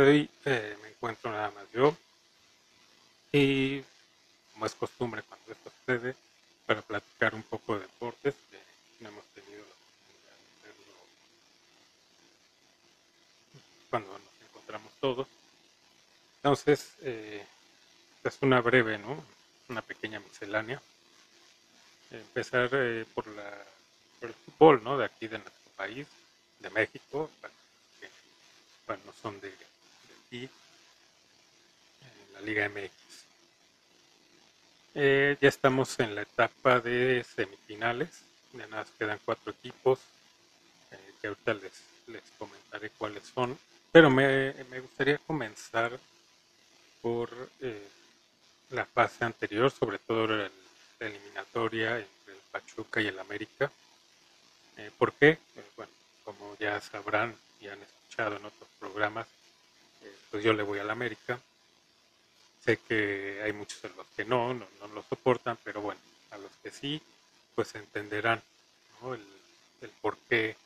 de hoy eh, me encuentro nada más yo y como es costumbre cuando esto sucede, para platicar un poco de deportes que no hemos tenido la oportunidad de hacerlo cuando nos encontramos todos. Entonces, eh, es una breve, ¿no? Una pequeña miscelánea. Empezar eh, por, la, por el fútbol, ¿no? De aquí de nuestro país de México, bueno, son de, aquí, en la Liga MX. Eh, ya estamos en la etapa de semifinales, ya nada quedan cuatro equipos, eh, que ahorita les, les comentaré cuáles son, pero me, me gustaría comenzar por eh, la fase anterior, sobre todo la, eliminatoria entre el Pachuca y el América. ¿Por qué? bueno, como ya sabrán y han escuchado en otros programas, eh, pues yo le voy a la América. Sé que hay muchos de los que no, no, lo soportan, pero bueno, a los que sí, pues entenderán el, porqué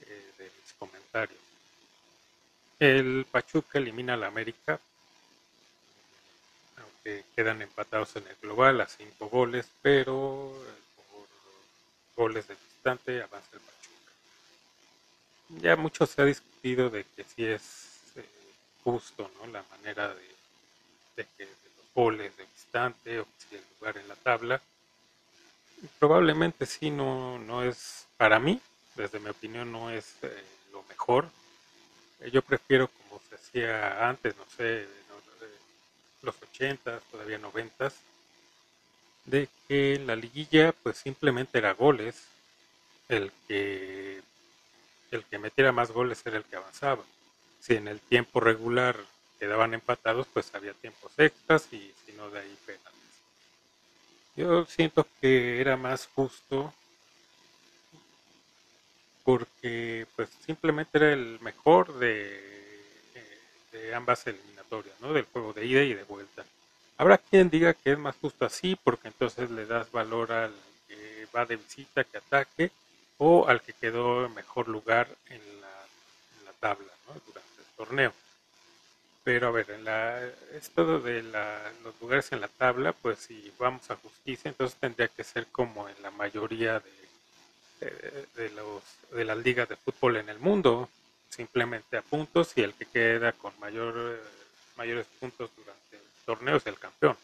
eh, de mis comentarios. El Pachuca elimina a la América, aunque quedan empatados en el global a cinco goles, pero eh, por goles de distante avanza el Pachuca ya mucho se ha discutido de que si es justo ¿no? la manera de, que los goles de distante o si el lugar en la tabla. Probablemente sí no, no es para mí, desde mi opinión no es eh, lo mejor. Eh, yo prefiero como se hacía antes, no sé, los 80, todavía 90, de que la liguilla pues simplemente era goles, el que el que metiera más goles era el que avanzaba. Si en el tiempo regular quedaban empatados, pues había tiempos extras y si no de ahí penales. Yo siento que era más justo porque pues simplemente era el mejor de, de ambas eliminatorias, ¿no? Del juego de ida y de vuelta. Habrá quien diga que es más justo así porque entonces le das valor al que va de visita, que ataque, o al que quedó en mejor lugar en la, tabla durante el torneo. Pero a ver, en la, esto de los lugares en la tabla, pues si vamos a justicia, entonces tendría que ser como en la mayoría de, de, los, de las ligas de fútbol en el mundo, simplemente a puntos y el que queda con mayor, mayores puntos durante el torneo es el campeón.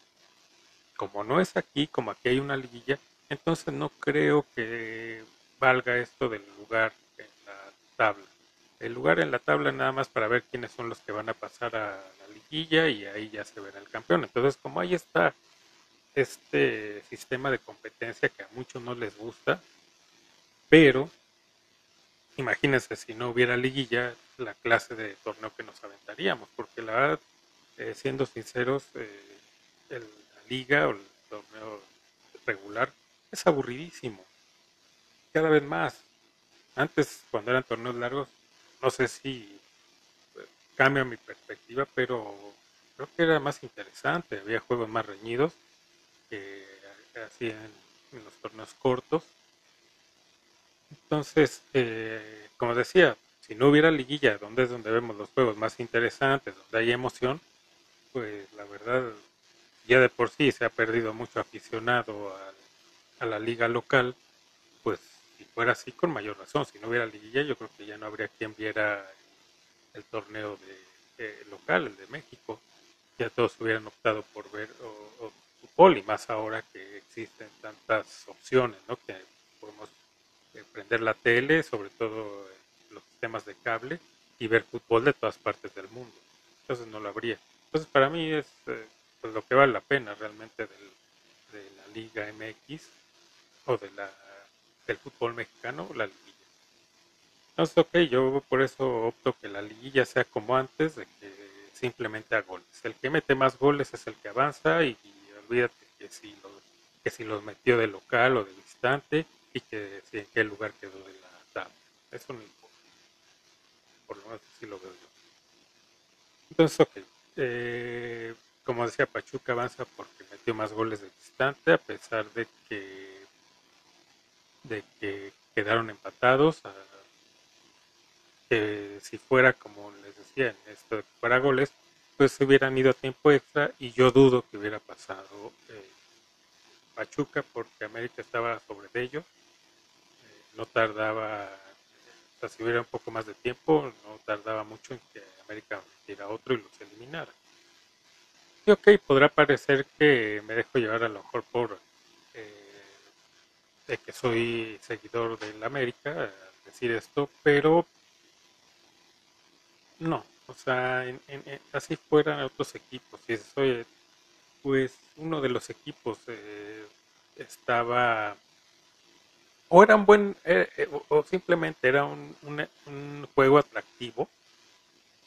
Como no es aquí, como aquí hay una liguilla, entonces no creo que valga esto del lugar en la tabla. El lugar en la tabla nada más para ver quiénes son los que van a pasar a la liguilla y ahí ya se verá el campeón. Entonces, como ahí está este sistema de competencia que a muchos no les gusta, pero imagínense si no hubiera liguilla, la clase de torneo que nos aventaríamos, porque la verdad, eh, siendo sinceros, eh, la liga o el torneo regular es aburridísimo cada vez más. Antes, cuando eran torneos largos, no sé si pues, cambia mi perspectiva, pero creo que era más interesante. Había juegos más reñidos que hacían en los torneos cortos. Entonces, eh, como decía, si no hubiera liguilla, donde es donde vemos los juegos más interesantes, donde hay emoción, pues la verdad, ya de por sí se ha perdido mucho aficionado a la liga local, fuera así, con mayor razón. Si no hubiera liguilla, yo creo que ya no habría quien viera el, torneo de, local, el de México. Ya todos hubieran optado por ver o, fútbol y más ahora que existen tantas opciones, ¿no? Que podemos eh, prender la tele, sobre todo los sistemas de cable y ver fútbol de todas partes del mundo. Entonces no lo habría. Entonces para mí es eh, pues lo que vale la pena realmente de la Liga MX o de la del fútbol mexicano, la liguilla. Entonces, ok, yo por eso opto que la liguilla sea como antes, de que simplemente a goles. El que mete más goles es el que avanza y, olvídate que si, los, que si los metió de local o de distante y que si en qué lugar quedó de la tabla. Eso no importa. Por lo menos así lo veo yo. Entonces, ok. Eh, como decía, Pachuca avanza porque metió más goles de distante, a pesar de que de que quedaron empatados que si fuera como les decía en esto de goles, pues se hubieran ido a tiempo extra y yo dudo que hubiera pasado eh, Pachuca porque América estaba sobre ellos, eh, no tardaba, o sea, si hubiera un poco más de tiempo, no tardaba mucho en que América metiera otro y los eliminara. Y ok, podrá parecer que me dejo llevar a lo mejor por de que soy seguidor del América, decir esto, pero no, o sea, en, así fueran otros equipos. Y soy, pues uno de los equipos eh, estaba o era un buen eh, eh, o simplemente era un, un, juego atractivo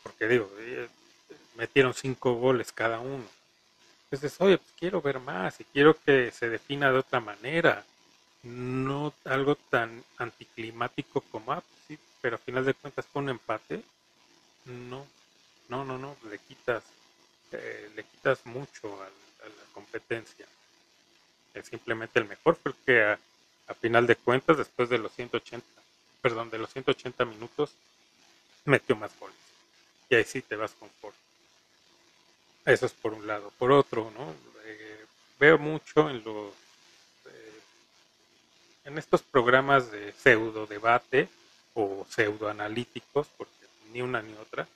porque digo metieron cinco goles cada uno entonces oye pues quiero ver más y quiero que se defina de otra manera no algo tan anticlimático como ah, pues sí pero a final de cuentas fue un empate no, no, no, no, le quitas, eh, le quitas mucho a, la competencia. Es simplemente el mejor porque a, a, final de cuentas, después de los 180, perdón, de los 180 minutos, metió más goles. Y ahí sí te vas con Ford. Eso es por un lado. Por otro, ¿no? Eh, veo mucho en los en estos programas de pseudo debate o pseudo analíticos, porque ni una ni otra.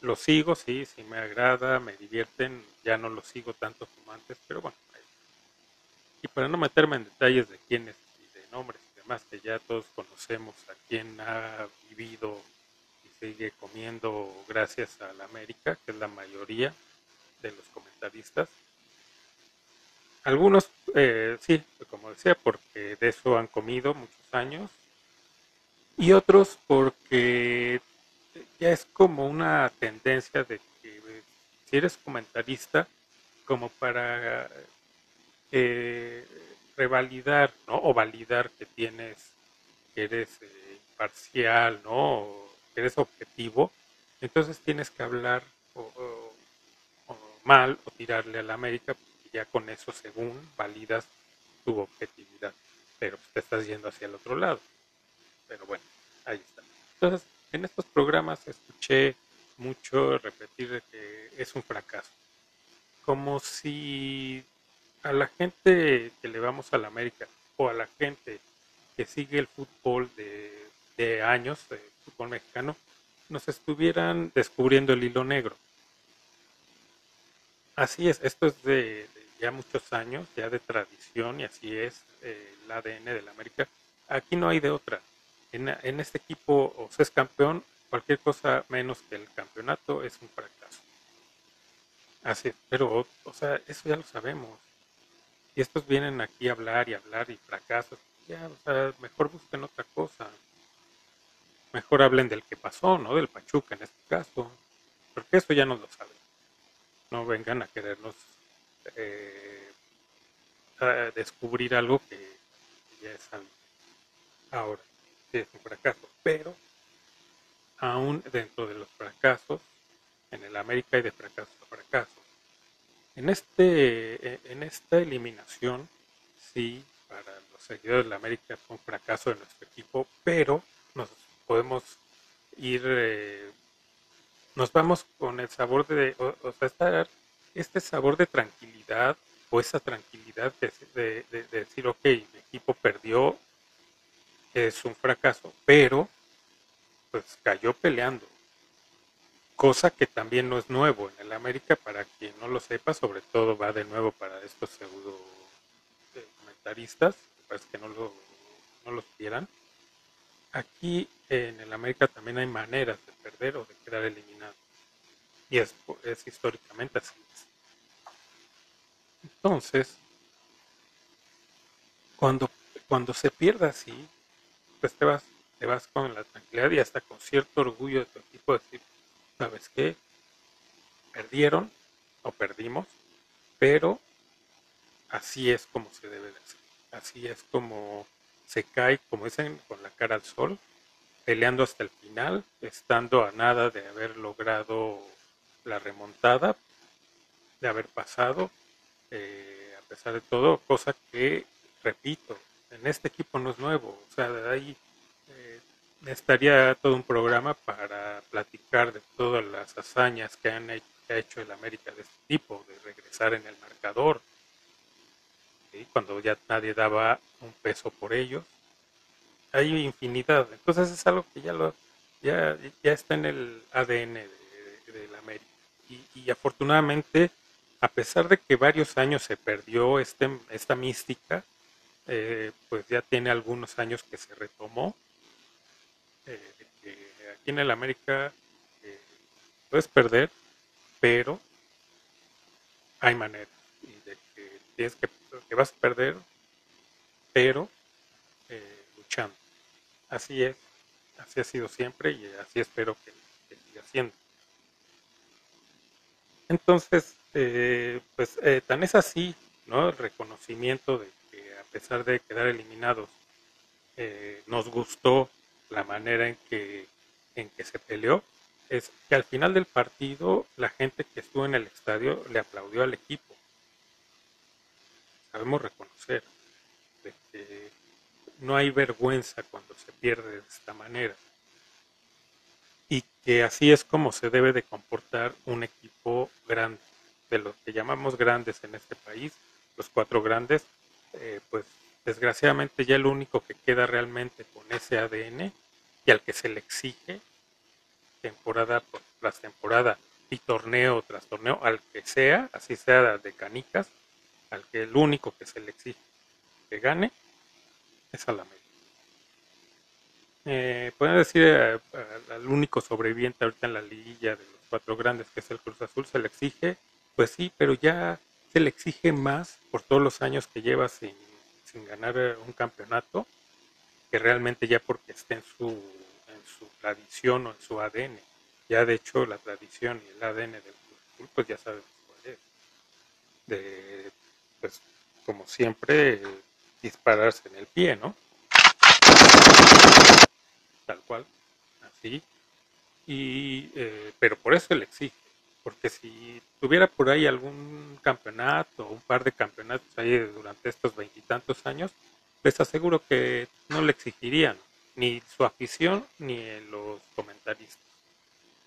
Los sigo, sí, sí me agrada, me divierten, ya no los sigo tanto como antes, pero bueno. Y para no meterme en detalles de quiénes y de nombres y demás, que ya todos conocemos a quién ha vivido y sigue comiendo gracias a la América, que es la mayoría de los comentaristas. Algunos, eh, sí, como decía, porque de eso han comido muchos años. Y otros porque ya es como una tendencia de que si eres comentarista, como para eh, revalidar ¿no? o validar que tienes, que eres eh, imparcial, ¿no? que eres objetivo, entonces tienes que hablar o, mal o tirarle a la América, ya con eso, según validas tu objetividad, pero te estás yendo hacia el otro lado. Pero bueno, ahí está. Entonces, en estos programas escuché mucho repetir que es un fracaso. Como si a la gente que le vamos a la América o a la gente que sigue el fútbol de, años, el fútbol mexicano, nos estuvieran descubriendo el hilo negro. Así es, esto es de, ya muchos años, ya de tradición y así es el ADN de la América. Aquí no hay de otra en, este equipo o se es campeón, cualquier cosa menos que el campeonato es un fracaso. Así, pero, o sea, eso ya lo sabemos. Y estos vienen aquí a hablar y hablar y fracasos. Ya, o sea, mejor busquen otra cosa. Mejor hablen del que pasó, ¿no? Del Pachuca en este caso. Porque eso ya no lo saben. No vengan a querernos eh, descubrir algo que ya es algo. Ahora, es un fracaso, pero aún dentro de los fracasos, en el América hay de fracaso a fracaso. En, este, en esta eliminación, sí, para los seguidores de la América fue un fracaso de nuestro equipo, pero nos podemos ir, eh, nos vamos con el sabor de, o, sea, estar, este sabor de tranquilidad o esa tranquilidad de, de decir, ok, mi equipo perdió, es un fracaso, pero pues cayó peleando. Cosa que también no es nuevo en el América, para quien no lo sepa, sobre todo va de nuevo para estos pseudo eh, comentaristas, parece que no, lo, no los quieran. Aquí en el América también hay maneras de perder o de quedar eliminado. Y es, es históricamente así. Entonces, cuando, cuando se pierde así, pues te vas, te vas con la tranquilidad y hasta con cierto orgullo de tu equipo decir, ¿sabes qué? Perdieron o perdimos, pero así es como se debe de hacer. Así es como se cae, como dicen, con la cara al sol, peleando hasta el final, estando a nada de haber logrado la remontada, de haber pasado, eh, a pesar de todo, cosa que, repito, en este equipo no es nuevo. O sea, hay eh, estaría todo un programa para platicar de todas las hazañas que, han hecho, que ha hecho el América de este tipo, de regresar en el marcador, cuando ya nadie daba un peso por ellos. Hay infinidad, entonces es algo que ya lo ya, ya está en el ADN de, la América. Y, afortunadamente, a pesar de que varios años se perdió este, esta mística, eh, pues ya tiene algunos años que se retomó. Eh, aquí en el América eh, puedes perder, pero hay manera. Y de que tienes que, que vas a perder, pero luchando. Así es. Así ha sido siempre y así espero que, siga siendo. Entonces, eh, pues eh, tan es así, ¿no? El reconocimiento de que a pesar de quedar eliminados, eh, nos gustó la manera en que, en que se peleó, es que al final del partido la gente que estuvo en el estadio le aplaudió al equipo. Sabemos reconocer que no hay vergüenza cuando se pierde de esta manera. Que así es como se debe de comportar un equipo grande, de los que llamamos grandes en este país, los cuatro grandes, eh, pues desgraciadamente ya el único que queda realmente con ese ADN y al que se le exige temporada tras temporada y torneo tras torneo, al que sea, así sea de canicas, al que el único que se le exige que gane, es al América. Eh, pueden decir eh, al único sobreviviente ahorita en la liguilla de los cuatro grandes, que es el Cruz Azul, se le exige, pues sí, pero ya se le exige más por todos los años que lleva sin, sin ganar eh, un campeonato, que realmente ya porque está en su, en su tradición o en su ADN. Ya de hecho la tradición y el ADN del Cruz Azul, pues ya sabes cuál es. De, pues como siempre, dispararse en el pie, ¿no? Tal cual, así. Y, eh, pero por eso le exige, porque si tuviera por ahí algún campeonato, un par de campeonatos ahí durante estos veintitantos años, les aseguro que no le exigirían ni su afición ni los comentaristas.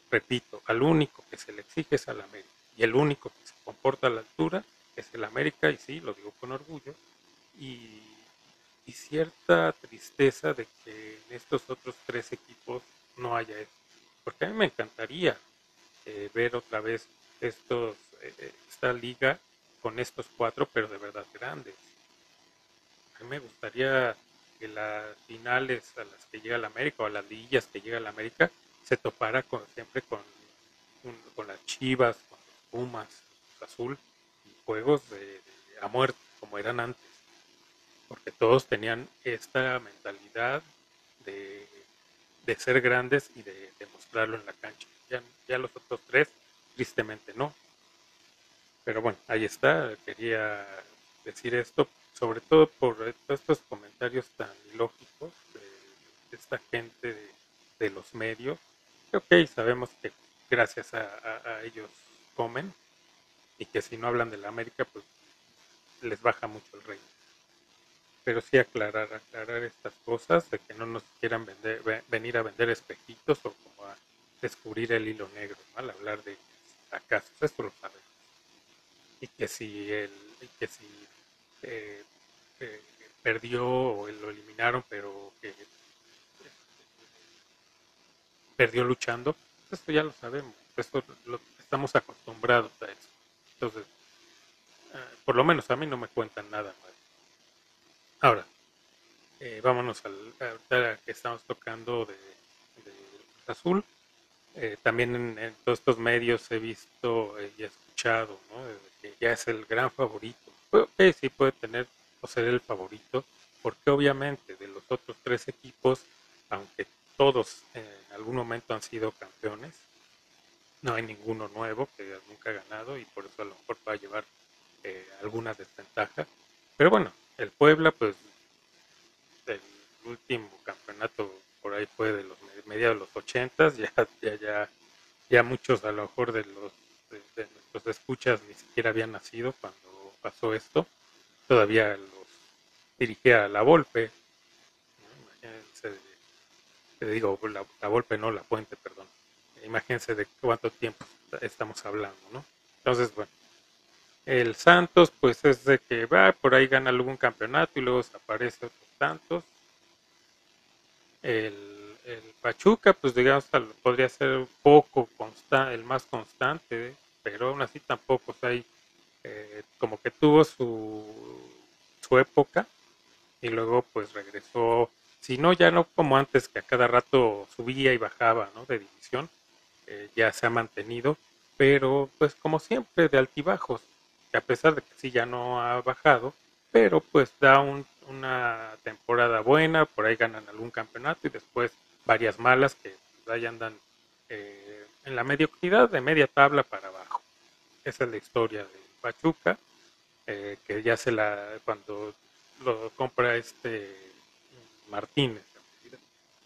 Repito, al único que se le exige es al América y el único que se comporta a la altura es el América y sí, lo digo con orgullo, y, cierta tristeza de que en estos otros tres equipos no haya eso. Porque a mí me encantaría eh, ver otra vez estos, eh, esta liga con estos cuatro, pero de verdad grandes. A mí me gustaría que las finales a las que llega la América o a las liguillas que llega la América se topara con, siempre con, con las Chivas, con los Pumas, Azul, y juegos de, a muerte como eran antes porque todos tenían esta mentalidad de, ser grandes y de demostrarlo en la cancha. Ya, ya los otros tres, tristemente no. Pero bueno, ahí está, quería decir esto, sobre todo por estos comentarios tan ilógicos de, esta gente de, los medios. Ok, sabemos que gracias a, a, ellos comen y que si no hablan de la América, pues les baja mucho el reino pero sí aclarar, aclarar estas cosas, de que no nos quieran vender, venir a vender espejitos o como a descubrir el hilo negro, al hablar de fracasos, esto lo sabemos. Y que si, el, que si eh, eh, perdió o lo eliminaron, pero que perdió luchando, esto ya lo sabemos, esto lo, estamos acostumbrados a eso. Entonces, eh, por lo menos a mí no me cuentan nada más Ahora, eh, vámonos al ahorita que estamos tocando de, Azul. Eh, también en, todos estos medios he visto y he escuchado ¿no? que ya es el gran favorito. Ok, sí puede tener o ser el favorito, porque obviamente de los otros tres equipos, aunque todos en algún momento han sido campeones, no hay ninguno nuevo que nunca ha ganado y por eso a lo mejor va a llevar eh, alguna desventaja. Pero bueno, el Puebla, pues, el último campeonato por ahí fue de los mediados de los ochentas, ya, ya, ya, ya muchos a lo mejor de los de, nuestros escuchas ni siquiera habían nacido cuando pasó esto. Todavía los dirigía a la Volpe. Imagínense te digo, la, la Volpe no, la Puente, perdón. Imagínense de cuánto tiempo estamos hablando, ¿no? Entonces, bueno, el Santos, pues es de que va, por ahí gana algún campeonato y luego desaparece otros tantos. El, el Pachuca, pues digamos, podría ser un poco el más constante, pero aún así tampoco, o sea, hay, eh, como que tuvo su, su época y luego pues regresó, si no, ya no como antes, que a cada rato subía y bajaba, ¿no? De división, eh, ya se ha mantenido, pero pues como siempre, de altibajos a pesar de que sí ya no ha bajado, pero pues da una temporada buena, por ahí ganan algún campeonato y después varias malas que pues, ahí andan eh, en la mediocridad de media tabla para abajo. Esa es la historia de Pachuca, eh, que ya se la, cuando lo compra este Martínez,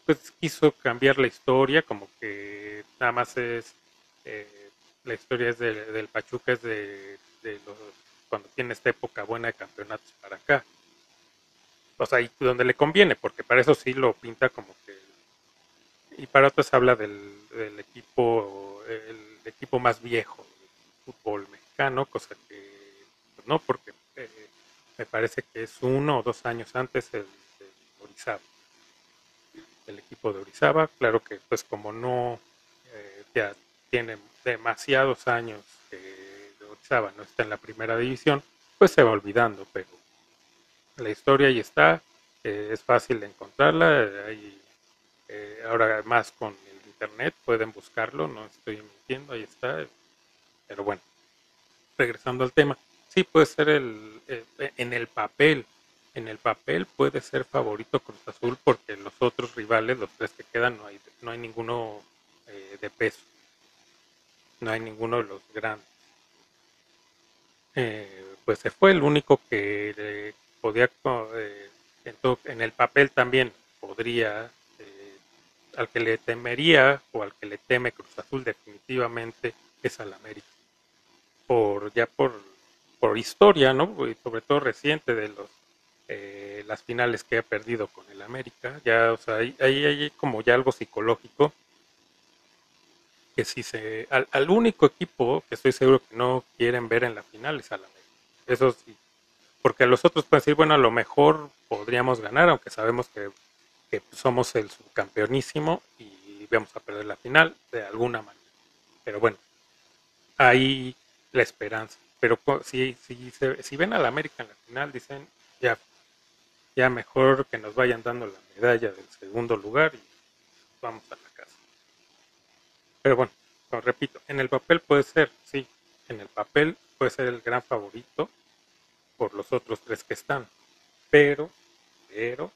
pues quiso cambiar la historia, como que nada más es, eh, la historia es del Pachuca es de de los, cuando tiene esta época buena de campeonatos para acá. O sea, ahí donde le conviene, porque para eso sí lo pinta como que... Y para otros habla del, equipo, el equipo más viejo del fútbol mexicano, cosa que pues no, porque eh, me parece que es uno o dos años antes el de Orizaba. El equipo de Orizaba, claro que pues como no eh, ya tiene demasiados años no está en la primera división, pues se va olvidando, pero la historia ahí está, eh, es fácil de encontrarla, eh, ahora más con el internet pueden buscarlo, no estoy mintiendo, ahí está, pero bueno, regresando al tema, sí puede ser el, eh, en el papel, en el papel puede ser favorito Cruz Azul porque los otros rivales, los tres que quedan, no hay, no hay ninguno de peso, no hay ninguno de los grandes. Eh, pues se fue el único que eh, podía, eh, en, el papel también podría, al que le temería o al que le teme Cruz Azul definitivamente es al América. Por, ya por, por historia, ¿no? Sobre todo reciente de los las finales que ha perdido con el América, ya, o sea, ahí hay, como ya algo psicológico que si se al, único equipo que estoy seguro que no quieren ver en la final es al América. Eso sí, porque los otros pueden decir, bueno, a lo mejor podríamos ganar, aunque sabemos que, somos el subcampeonísimo y vamos a perder la final de alguna manera. Pero bueno, ahí la esperanza. Pero si, si, si ven al América en la final, dicen, ya, ya mejor que nos vayan dando la medalla del segundo lugar y vamos a la. Pero bueno, lo repito, en el papel puede ser, sí, en el papel puede ser el gran favorito por los otros tres que están. Pero, pero,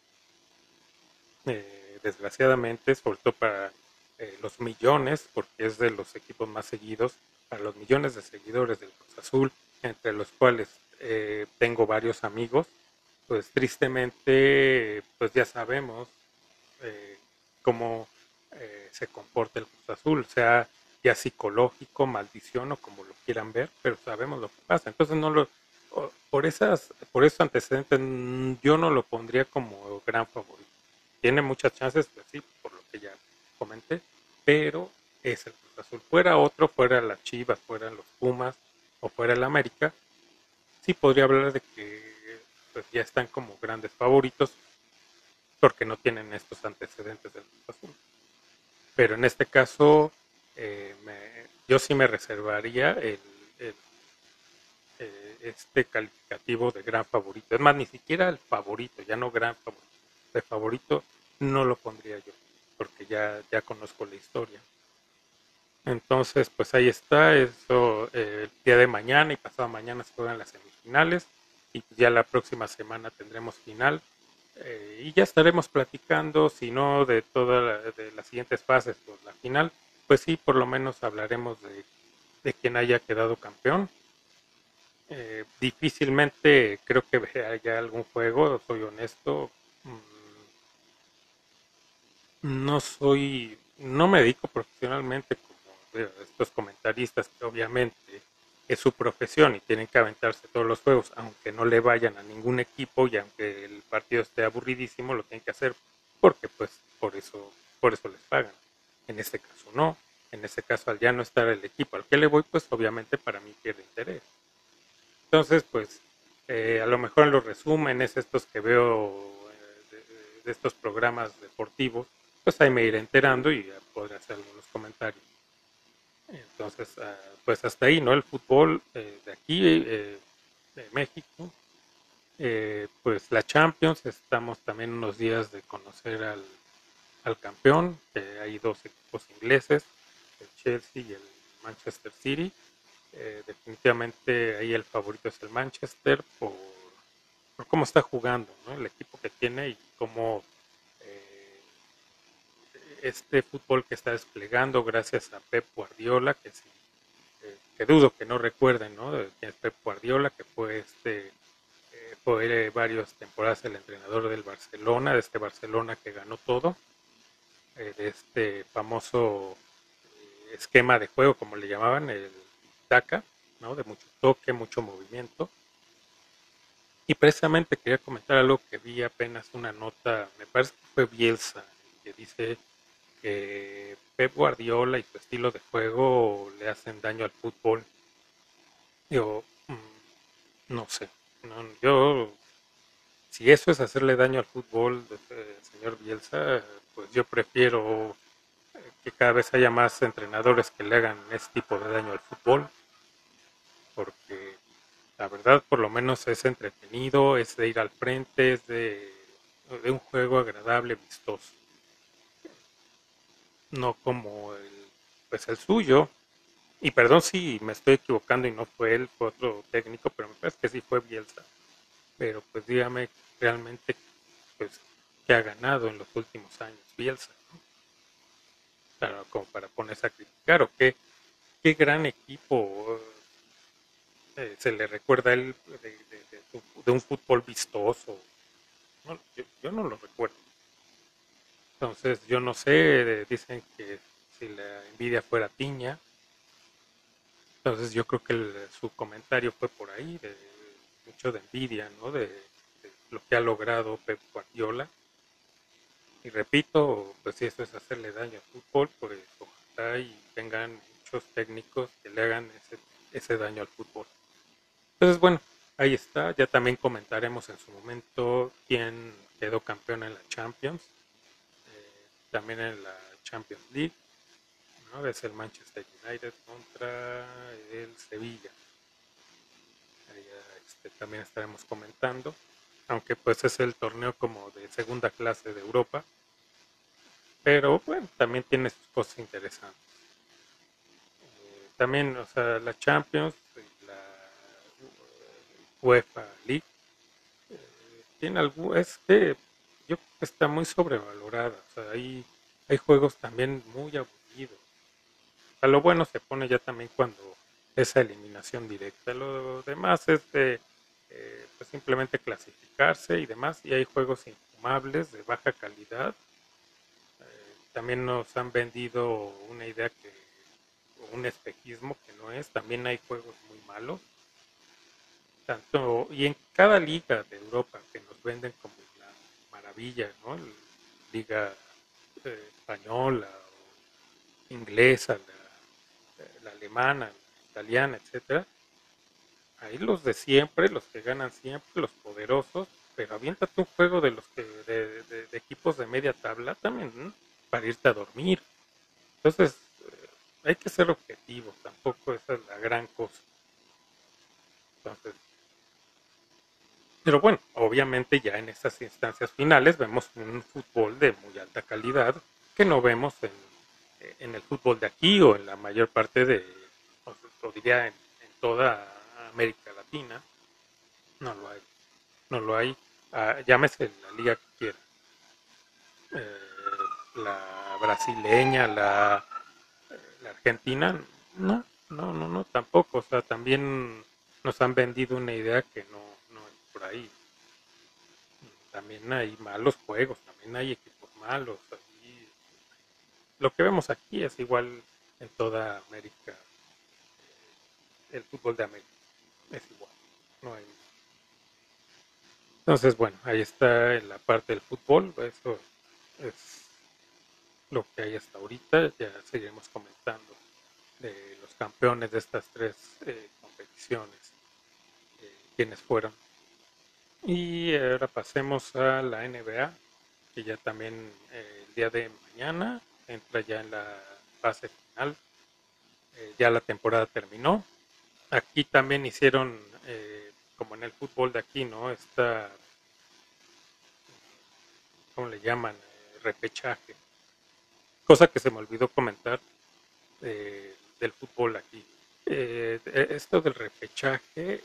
eh, desgraciadamente, sobre todo para eh, los millones, porque es de los equipos más seguidos, para los millones de seguidores del Cruz Azul, entre los cuales eh, tengo varios amigos, pues tristemente, pues ya sabemos cómo se comporta el Cruz Azul, sea ya psicológico, maldición o como lo quieran ver, pero sabemos lo que pasa. Entonces no lo por esas por esos antecedentes yo no lo pondría como gran favorito. Tiene muchas chances, pues sí, por lo que ya comenté, pero es el Cruz Azul. Fuera otro, fuera las Chivas, fuera los Pumas o fuera el América, sí podría hablar de que pues, ya están como grandes favoritos porque no tienen estos antecedentes del Cruz Azul. Pero en este caso, eh, yo sí me reservaría el, eh, este calificativo de gran favorito. Es más, ni siquiera el favorito, ya no gran favorito. De favorito no lo pondría yo, porque ya, ya conozco la historia. Entonces, pues ahí está, eso eh, el día de mañana y pasado mañana se juegan las semifinales y ya la próxima semana tendremos final eh, y ya estaremos platicando, si no de todas de las siguientes fases por la final, pues sí, por lo menos hablaremos de, de quien haya quedado campeón. Eh, difícilmente creo que haya algún juego, soy honesto. Mm, no soy, no me dedico profesionalmente como estos comentaristas que obviamente es su profesión y tienen que aventarse todos los juegos, aunque no le vayan a ningún equipo y aunque el partido esté aburridísimo, lo tienen que hacer porque pues por eso por eso les pagan. En este caso no. En este caso, al ya no estar el equipo al que le voy, pues obviamente para mí pierde interés. Entonces, pues eh, a lo mejor en los resúmenes, estos que veo eh, de, estos programas deportivos, pues ahí me iré enterando y podré hacer algunos comentarios. Entonces, ah, pues hasta ahí, ¿no? El fútbol eh, de aquí, de México, pues la Champions, estamos también unos días de conocer al, al campeón, hay dos equipos ingleses, el Chelsea y el Manchester City. Eh, definitivamente ahí el favorito es el Manchester por, cómo está jugando, el equipo que tiene y cómo eh, este fútbol que está desplegando gracias a Pep Guardiola, que, eh, que dudo que no recuerden ¿no? es Pep Guardiola, que fue este fue varias temporadas el entrenador del Barcelona, de este Barcelona que ganó todo, de este famoso esquema de juego, como le llamaban, el DACA, ¿no? de mucho toque, mucho movimiento. Y precisamente quería comentar algo que vi apenas una nota, me parece que fue Bielsa, que dice que Pep Guardiola y su estilo de juego le hacen daño al fútbol. Yo mm, no sé, yo si eso es hacerle daño al fútbol, eh, señor Bielsa, pues yo prefiero que cada vez haya más entrenadores que le hagan este tipo de daño al fútbol, porque la verdad por lo menos es entretenido, es de ir al frente, es de, un juego agradable, vistoso. No como el, pues el suyo, y perdón si me estoy equivocando y no fue él, fue otro técnico, pero me parece que sí fue Bielsa. Pero pues dígame realmente pues que ha ganado en los últimos años Bielsa como para ponerse a criticar, o qué, qué gran equipo eh, se le recuerda a él de, un fútbol vistoso. yo, no lo recuerdo. Entonces, yo no sé, dicen que si la envidia fuera piña, entonces yo creo que su comentario fue por ahí, de mucho de envidia, ¿no? De, lo que ha logrado Pep Guardiola. Y repito, pues si eso es hacerle daño al fútbol, pues ojalá y tengan muchos técnicos que le hagan ese, ese daño al fútbol. Entonces, bueno, ahí está. Ya también comentaremos en su momento quién quedó campeón en la Champions. Eh, también en la Champions League. ¿no? Es el Manchester United contra el Sevilla. Ahí, este, también estaremos comentando aunque pues es el torneo como de segunda clase de Europa. Pero bueno, también tiene sus cosas interesantes. Eh, también, o sea, la Champions, la UEFA League, eh, tiene algo, es que yo creo que está muy sobrevalorada. Hay, hay juegos también muy aburridos. O lo bueno se pone ya también cuando esa eliminación directa. Lo demás es de eh, pues simplemente clasificarse y demás. Y hay juegos infumables de baja calidad. Eh, también nos han vendido una idea que, un espejismo que no es. También hay juegos muy malos. Tanto, y en cada liga de Europa que nos venden como maravilla, ¿no? liga eh, española, inglesa, la, la alemana, italiana, etcétera, ahí los de siempre, los que ganan siempre, los poderosos, pero aviéntate un juego de los que de, equipos de media tabla también para irte a dormir. Entonces, eh, hay que ser objetivos, tampoco esa es la gran cosa. Entonces, pero bueno, obviamente ya en estas instancias finales vemos un fútbol de muy alta calidad que no vemos en, en el fútbol de aquí o en la mayor parte de, o diría en toda América Latina. No lo hay. No lo hay. Ah, llámese la liga que quiera. Eh, la brasileña, la, la argentina, no, no, no, no, tampoco. O sea, también nos han vendido una idea que no, También hay malos juegos, también hay equipos malos. Lo que vemos aquí es igual en toda América, el fútbol de América es igual. No hay. Entonces, bueno, ahí está en la parte del fútbol. Eso es lo que hay hasta ahorita. Ya seguiremos comentando de los campeones de estas tres eh, competiciones, eh, quienes fueron. Y ahora pasemos a la NBA, que ya también eh, el día de mañana entra ya en la fase final. ya la temporada terminó. Aquí también hicieron, como en el fútbol de aquí, ¿no? Esta, ¿cómo le llaman? repechaje. Cosa que se me olvidó comentar del fútbol aquí. Eh, esto del repechaje,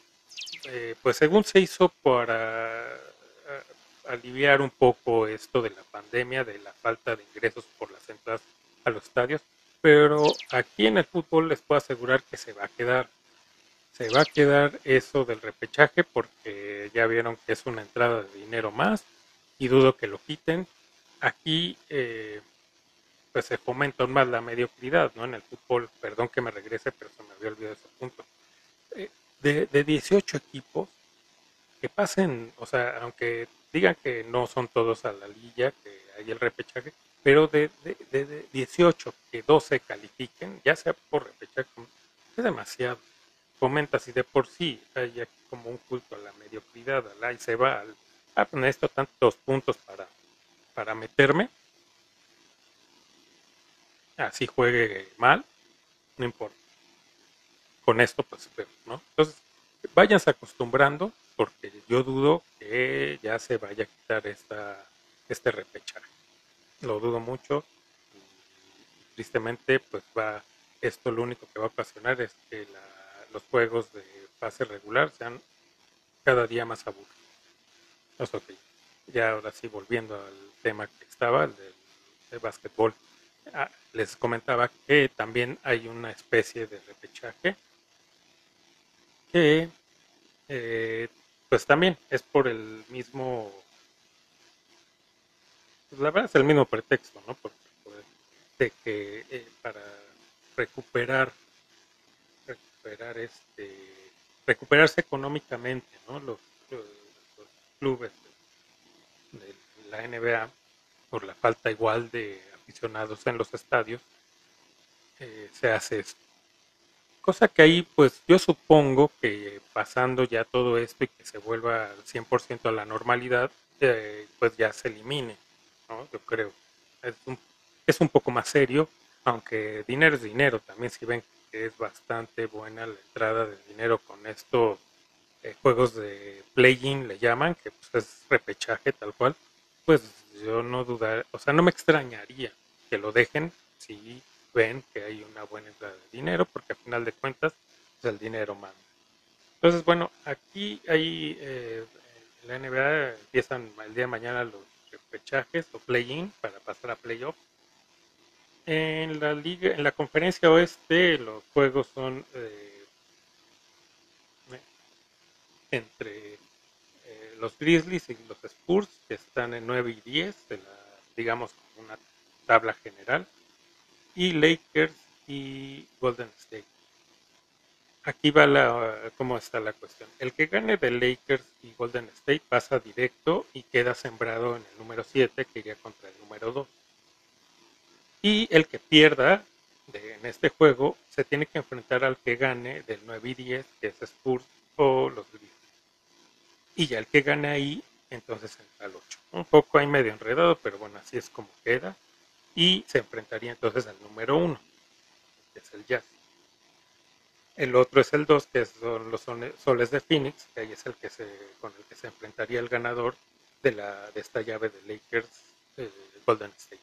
eh, pues según se hizo para aliviar un poco esto de la pandemia, de la falta de ingresos por las entradas a los estadios, pero aquí en el fútbol les puedo asegurar que se va a quedar. Se va a quedar eso del repechaje porque ya vieron que es una entrada de dinero más y dudo que lo quiten. Aquí eh, pues se fomenta más la mediocridad, ¿no? En el fútbol, perdón que me regrese, pero se me había olvidado ese punto. De, de 18 equipos que pasen, o sea, aunque digan que no son todos a la lilla, que hay el repechaje, pero de, de, de 18 que 12 califiquen, ya sea por repechaje, es demasiado. Fomenta si de por sí hay aquí como un culto a la mediocridad, al y se va, al, ah, pues tantos puntos para, para meterme, así juegue mal, no importa. Con esto, pues, ¿no? Entonces, váyanse acostumbrando, porque yo dudo que ya se vaya a quitar esta, este repechaje. Lo dudo mucho. Y, tristemente, pues va, esto lo único que va a ocasionar es que los juegos de fase regular sean cada día más aburridos. Ya ahora sí, volviendo al tema que estaba, el del, del básquetbol. Ah, les comentaba que también hay una especie de repechaje que eh, pues también es por el mismo pues la verdad es el mismo pretexto no porque de que eh, para recuperar recuperar este recuperarse económicamente no los, clubes de la NBA por la falta igual de aficionados en los estadios, eh, se hace esto. Cosa que ahí, pues yo supongo que pasando ya todo esto y que se vuelva al 100% a la normalidad, eh, pues ya se elimine, ¿no? Yo creo. Es un, es un poco más serio, aunque dinero es dinero. También si ven que es bastante buena la entrada de dinero con estos eh, juegos de play-in, le llaman, que pues es repechaje tal cual, pues yo no dudar, o sea, no me extrañaría que lo dejen si ven que hay una buena entrada de dinero, porque al final de cuentas pues el dinero manda. Entonces, bueno, aquí hay, eh, en la NBA empiezan el día de mañana los repechajes o play-in para pasar a playoff. En la liga, en la conferencia oeste, los juegos son eh, entre eh, los Grizzlies y los Spurs, que están en 9 y 10, de la, digamos, una tabla general, y Lakers y Golden State. Aquí va la, cómo está la cuestión. El que gane de Lakers y Golden State pasa directo y queda sembrado en el número 7, que iría contra el número 2. Y el que pierda en este juego se tiene que enfrentar al que gane del 9 y 10, que es Spurs o los Grizzlies. Y ya el que gane ahí, entonces entra al 8. Un poco ahí medio enredado, pero bueno, así es como queda y se enfrentaría entonces al número uno, que es el Jazz. El otro es el 2, que son los soles de Phoenix, que ahí es el que con el que se enfrentaría el ganador de, la, de esta llave de Lakers eh, Golden State.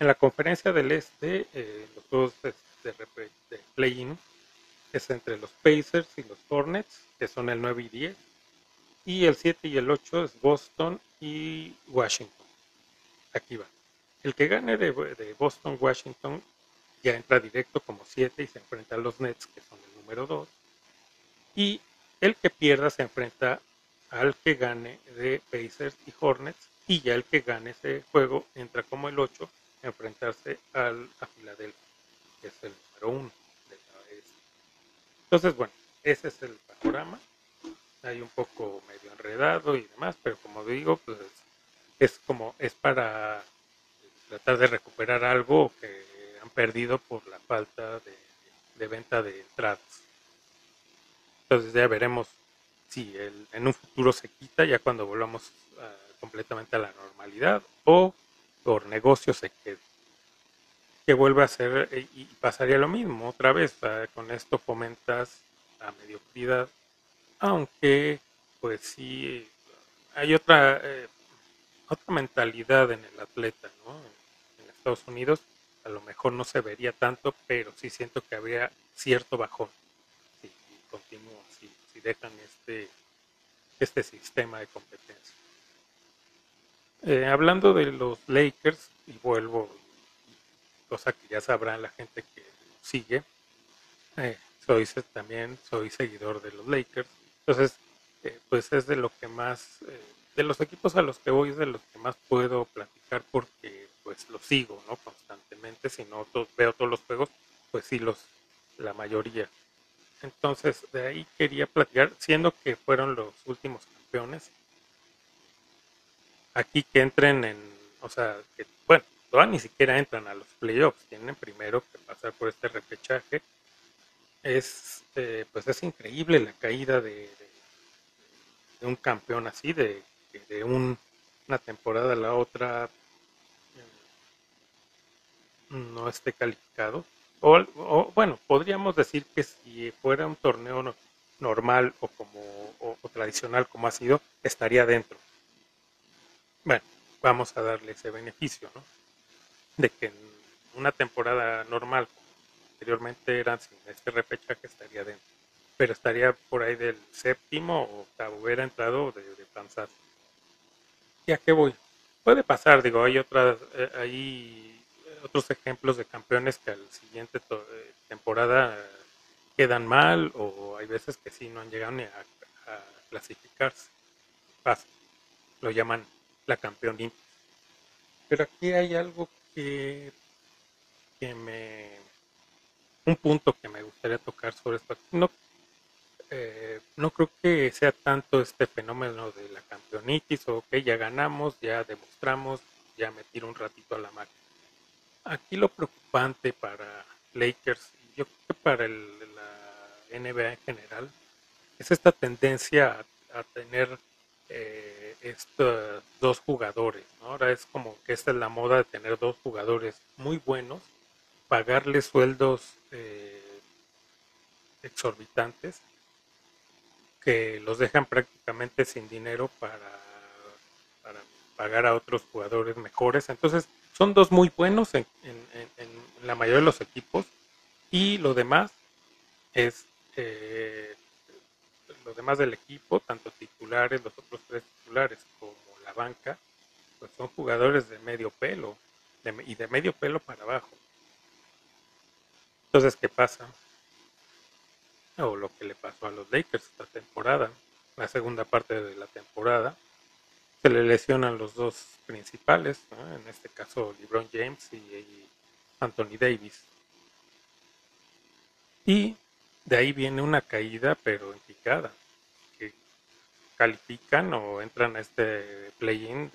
En la conferencia del Este, eh, los dos de, de play-in es entre los Pacers y los Hornets, que son el 9 y 10. Y el 7 y el 8 es Boston y Washington. Aquí va. El que gane de, Boston, Washington, ya entra directo como 7 y se enfrenta a los Nets, que son el número 2. Y el que pierda se enfrenta al que gane de Pacers y Hornets. Y ya el que gane ese juego entra como el 8 a enfrentarse al, a Filadelfia, que es el número 1 de la Entonces, bueno, ese es el panorama. Hay un poco medio enredado y demás, pero como digo, pues es como, es para tratar de recuperar algo que han perdido por la falta de, venta de entradas. Entonces ya veremos si el, en un futuro se quita ya cuando volvamos completamente a la normalidad o por negocio se quede. Que vuelva a ser eh, y pasaría lo mismo otra vez. con esto fomentas la mediocridad, aunque pues sí hay otra eh, otra mentalidad en el atleta, ¿no? En Estados Unidos a lo mejor no se vería tanto, pero sí siento que habría cierto bajón si, continúa, si, si dejan este, este sistema de competencia. Eh, hablando de los Lakers, y vuelvo, cosa que ya sabrá la gente que sigue, eh, soy también soy seguidor de los Lakers, entonces eh, pues es de lo que más, de los equipos a los que voy es de los que más puedo platicar porque pues los sigo, ¿no? Constantemente, si no veo todos los juegos, pues sí los, la mayoría. Entonces, de ahí quería platicar, siendo que fueron los últimos campeones, aquí que entren en, o sea, que, bueno, todavía ni siquiera entran a los playoffs, tienen primero que pasar por este repechaje. Es, eh, pues es increíble la caída de, de, un campeón así, de, de un, una temporada a la otra no esté calificado. O, bueno, podríamos decir que si fuera un torneo normal o como o, tradicional como ha sido, estaría dentro. Bueno, vamos a darle ese beneficio, ¿no? De que en una temporada normal, anteriormente eran sin este repechaje, estaría dentro. Pero estaría por ahí del séptimo o hubiera entrado de, de. ¿Y a qué voy? Puede pasar, digo, hay otras, eh, hay otros ejemplos de campeones que al siguiente eh, temporada quedan mal o hay veces que sí no han llegado ni a, clasificarse. Lo llaman la campeón Pero aquí hay algo que, que me... Un punto que me gustaría tocar sobre esto. No, eh, no creo que sea tanto este fenómeno de la campeonitis o que ya ganamos, ya demostramos, ya me tiro un ratito a la máquina Aquí lo preocupante para Lakers, y yo creo que para la NBA en general, es esta tendencia a, tener eh, estos dos jugadores. Ahora es como que esta es la moda de tener dos jugadores muy buenos, pagarles sueldos eh, exorbitantes que los dejan prácticamente sin dinero para, para pagar a otros jugadores mejores. Entonces, son dos muy buenos en, la mayoría de los equipos y lo demás es eh, lo demás del equipo, tanto titulares, los otros tres titulares como la banca, pues son jugadores de medio pelo y de medio pelo para abajo. Entonces, ¿qué pasa? O lo que le pasó a los Lakers esta temporada, la segunda parte de la temporada, se le lesionan los dos principales, en este caso LeBron James y, Anthony Davis. Y de ahí viene una caída, pero en picada, que califican o entran a este play-in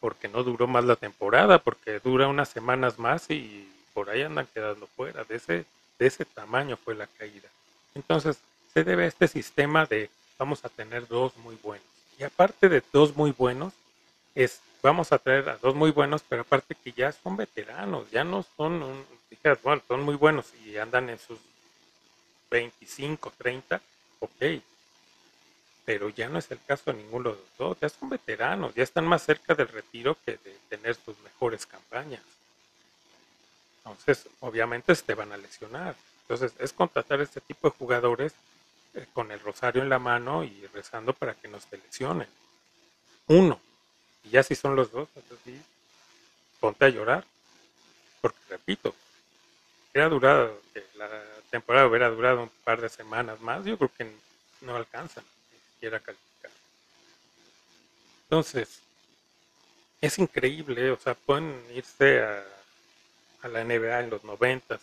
porque no duró más la temporada, porque dura unas semanas más y por ahí andan quedando fuera. De ese, de ese tamaño fue la caída. Entonces, se debe a este sistema de vamos a tener dos muy buenos y aparte de dos muy buenos, es vamos a traer a dos muy buenos, pero aparte que ya son veteranos, ya no son, un, bueno, son muy buenos y andan en sus 25, 30, ok. Pero ya no es el caso de ninguno de los dos, ya son veteranos, ya están más cerca del retiro que de tener sus mejores campañas. Entonces, obviamente te van a lesionar. Entonces, es contratar este tipo de jugadores eh, con el rosario en la mano y rezando para que nos seleccionen. Uno. Y ya si son los dos, entonces ponte a llorar. Porque repito, hubiera durado, la temporada hubiera durado un par de semanas más, yo creo que no alcanzan ni siquiera calificar. Entonces, es increíble, o sea, pueden irse a, a la NBA en los 90,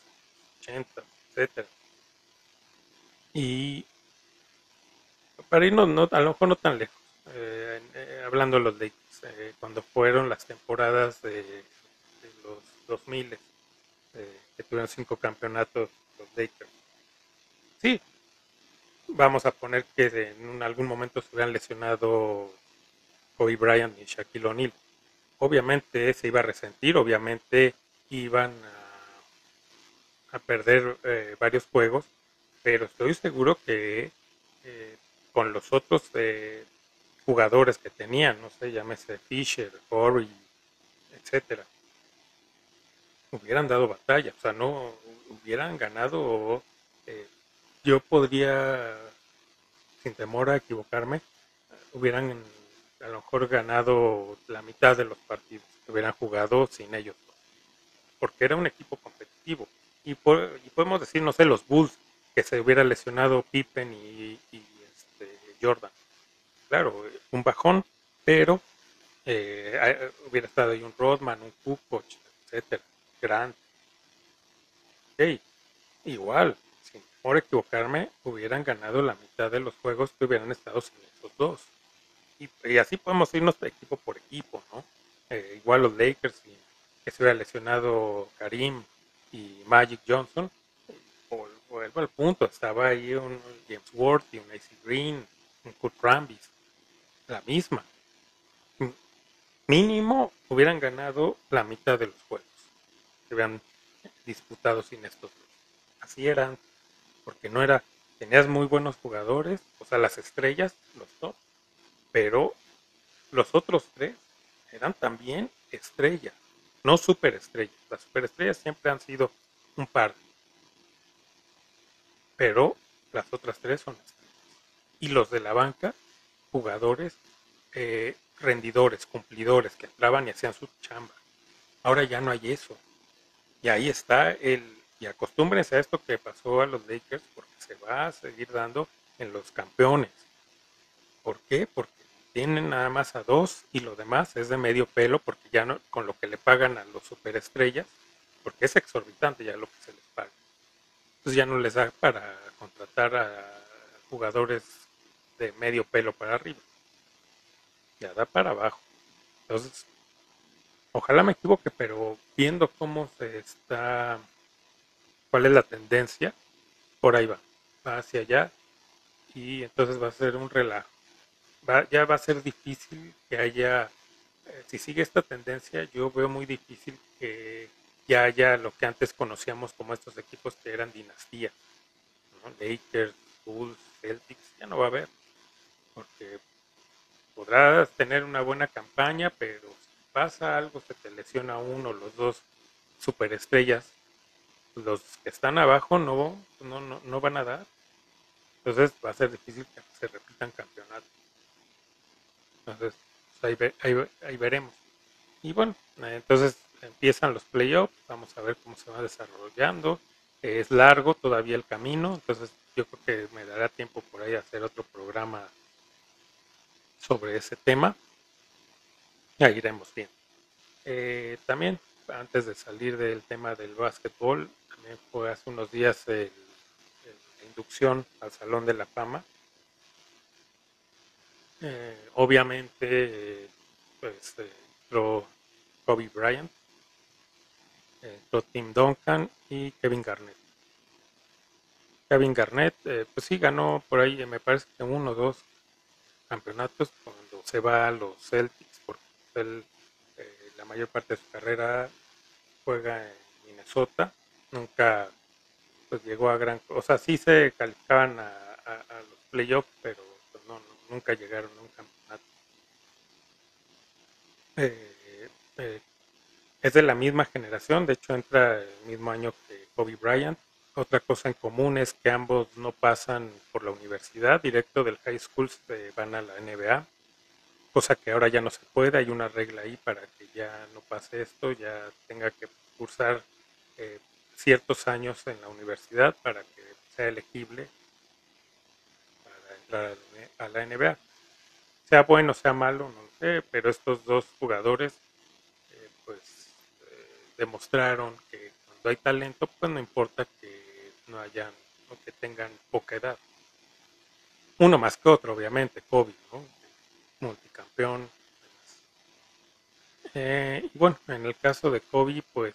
80, etcétera. Y para irnos no, a lo mejor no tan lejos, eh, eh, hablando de los Lakers, eh, cuando fueron las temporadas de, de los 2000, que tuvieron cinco campeonatos los Lakers. Sí, vamos a poner que en algún momento se hubieran lesionado Kobe Bryant y Shaquille O'Neal. Obviamente se iba a resentir, obviamente iban a, perder varios juegos, pero estoy seguro que con los otros eh, jugadores que tenían, no sé, llámese Fisher, Corey, etcétera, hubieran dado batalla, o sea, no hubieran ganado, eh, yo podría, sin temor a equivocarme, hubieran a lo mejor ganado la mitad de los partidos, hubieran jugado sin ellos, porque era un equipo competitivo. Y, y podemos decir, no sé, los Bulls, que se hubiera lesionado Pippen y Jordan. Claro, un bajón, pero eh, hubiera estado ahí un Rodman, un Kukoc, etcétera, grande. Okay. Igual, sin por equivocarme, hubieran ganado la mitad de los juegos que hubieran estado sin esos dos. Y, así podemos irnos equipo por equipo, ¿no? Eh, igual los Lakers, que se hubiera lesionado Karim y Magic Johnson, vuelvo al punto, estaba ahí un James Worthy, un AC Green, en Kurt Rambis, la misma. Mínimo hubieran ganado la mitad de los juegos que hubieran disputado sin estos dos. Así eran, porque no era, tenías muy buenos jugadores, o sea, las estrellas, los dos, pero los otros tres eran también estrellas, no superestrellas. Las superestrellas siempre han sido un par, pero las otras tres son estrellas y los de la banca, jugadores eh, rendidores, cumplidores, que entraban y hacían su chamba. Ahora ya no hay eso. Y ahí está el, y acostúmbrense a esto que pasó a los Lakers, porque se va a seguir dando en los campeones. ¿Por qué? Porque tienen nada más a dos y lo demás es de medio pelo, porque ya no, con lo que le pagan a los superestrellas, porque es exorbitante ya lo que se les paga. Entonces ya no les da para contratar a jugadores de medio pelo para arriba. Ya da para abajo. Entonces, ojalá me equivoque, pero viendo cómo se está, cuál es la tendencia, por ahí va, va hacia allá y entonces va a ser un relajo. Va, ya va a ser difícil que haya, eh, si sigue esta tendencia, yo veo muy difícil que ya haya lo que antes conocíamos como estos equipos que eran dinastía. Lakers, Bulls, Celtics, ya no va a haber porque podrás tener una buena campaña, pero si pasa algo, se te lesiona uno, los dos superestrellas, los que están abajo no, no, no, van a dar. Entonces va a ser difícil que se repitan campeonatos. Entonces, pues, ahí, ahí, veremos. Y bueno, entonces empiezan los playoffs, vamos a ver cómo se va desarrollando. Es largo todavía el camino, entonces yo creo que me dará tiempo por ahí hacer otro programa sobre ese tema. Ya iremos bien. Eh, también, antes de salir del tema del básquetbol, también fue hace unos días la inducción al Salón de la Fama. Eh, obviamente, pues entró Kobe Bryant, entró Tim Duncan y Kevin Garnett. Kevin Garnett, eh, pues sí ganó por ahí, me parece que uno o dos campeonatos cuando se va a los Celtics, porque él eh, la mayor parte de su carrera juega en Minnesota, nunca pues llegó a gran o sea sí se calificaban a, los playoffs pero nunca llegaron a un campeonato es de la misma generación de hecho entra el mismo año que Kobe Bryant. Otra cosa en común es que ambos no pasan por la universidad, directo del high school se van a la NBA, cosa que ahora ya no se puede, hay una regla ahí para que ya no pase esto, ya tenga que cursar eh, ciertos años en la universidad para que sea elegible a la NBA. Sea bueno, sea malo, no lo sé, pero estos dos jugadores eh, pues eh, demostraron que cuando hay talento, pues no importa que no hayan o que tengan poca edad. Uno más que otro, obviamente, Kobe, ¿no? multicampeón. Eh, y bueno, en el caso de Kobe, pues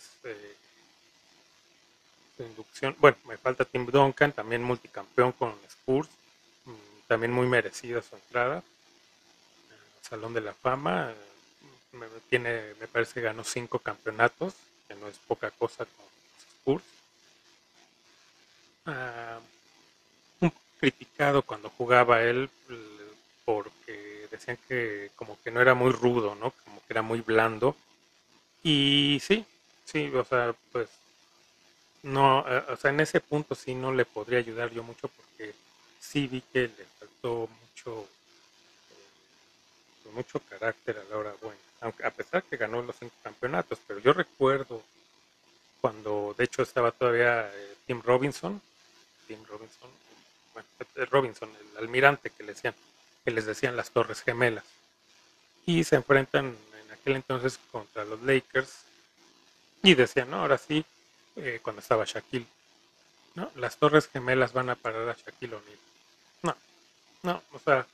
su inducción, bueno, me falta Tim Duncan, también multicampeón con Spurs, también muy merecida su entrada al Salón de la Fama. Me, tiene, me parece que ganó cinco campeonatos, que no es poca cosa con Spurs. Ah, un criticado cuando jugaba él porque decían que como que no era muy rudo, ¿no? Como que era muy blando. Y sí, sí, o sea, pues no, eh, o sea, en ese punto sí no le podría ayudar yo mucho porque sí vi que le faltó mucho eh, mucho carácter a la hora buena, aunque a pesar que ganó los cinco campeonatos, pero yo recuerdo cuando de hecho estaba todavía eh, Tim Robinson, Tim Robinson, bueno, Robinson, el almirante que le decían, que les decían las Torres Gemelas. Y se enfrentan en aquel entonces contra los Lakers y decían, no, ahora sí, eh, cuando estaba Shaquille, ¿no? Las Torres Gemelas van a parar a Shaquille O'Neal. No, no, o sea,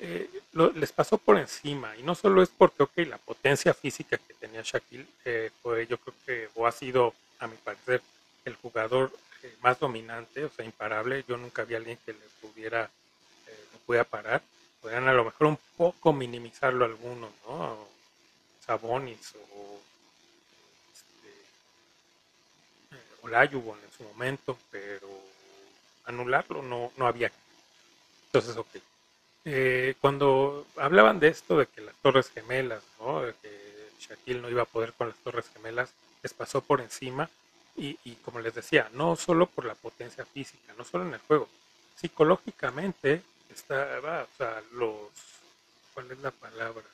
eh, les pasó por encima y no solo es porque, ok, la potencia física que tenía Shaquille eh, fue, yo creo que, o ha sido, a mi parecer, el jugador más dominante, o sea, imparable. Yo nunca vi a alguien que le pudiera, lo pudiera parar podrían a lo mejor un poco minimizarlo algunos, ¿no? Sabonis o este, Olayubon en su momento, pero anularlo no, no había. Entonces, ok. Eh, cuando hablaban de esto, de que las Torres Gemelas, ¿no? de que Shaquille no iba a poder con las Torres Gemelas, les pasó por encima. Y, y como les decía, no solo por la potencia física, no solo en el juego, psicológicamente estaba, o sea, los, ¿cuál es la palabra?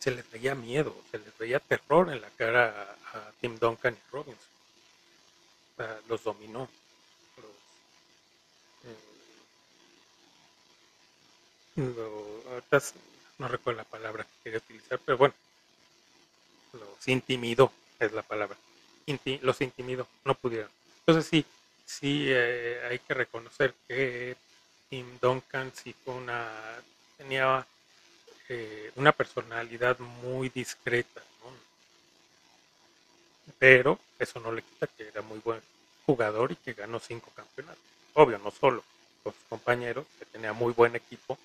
Se les veía miedo, se les veía terror en la cara a, Tim Duncan y Robinson. O sea, los dominó. No recuerdo la palabra que quería utilizar, pero bueno, los intimidó, es la palabra. los intimidó, no pudieron. Entonces sí, sí eh, hay que reconocer que Tim Duncan sí fue una tenía eh, una personalidad muy discreta pero eso no le quita que era muy buen jugador y que ganó cinco campeonatos obvio no solo con sus compañeros que tenía muy buen equipo